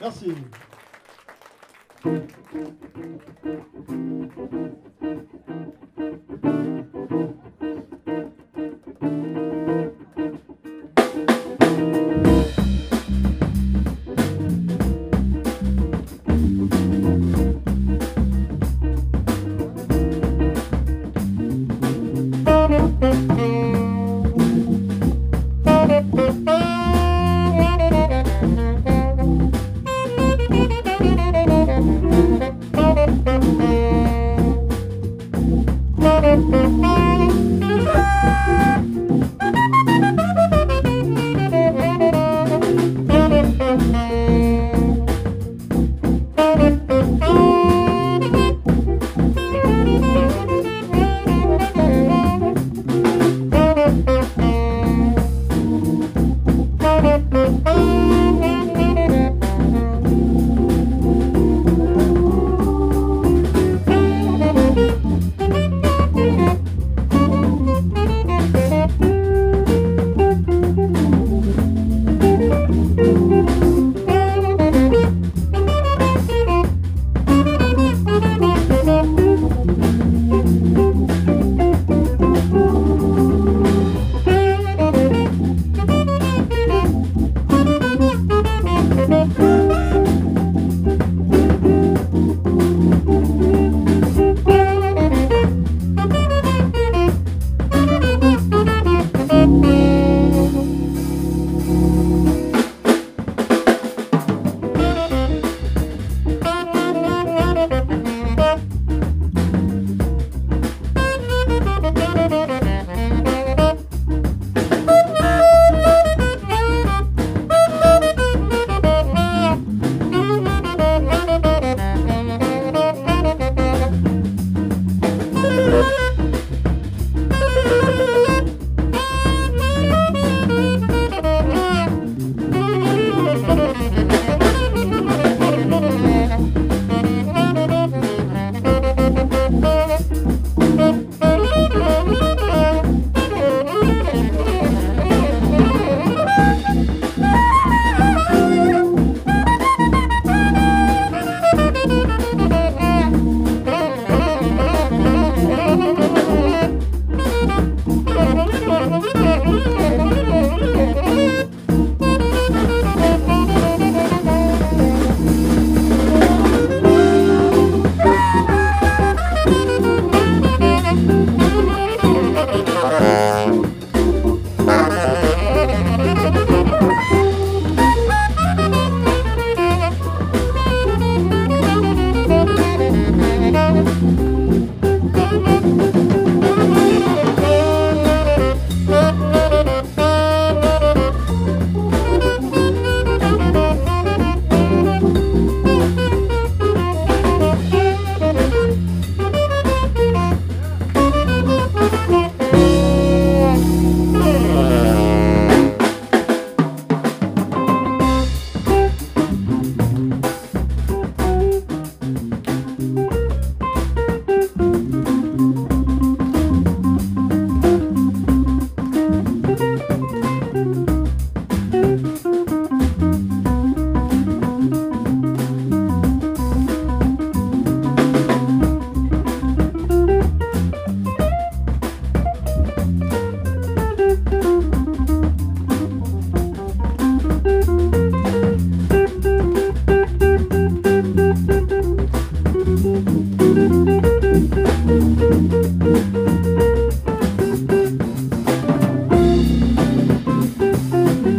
Merci.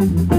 Mm-hmm.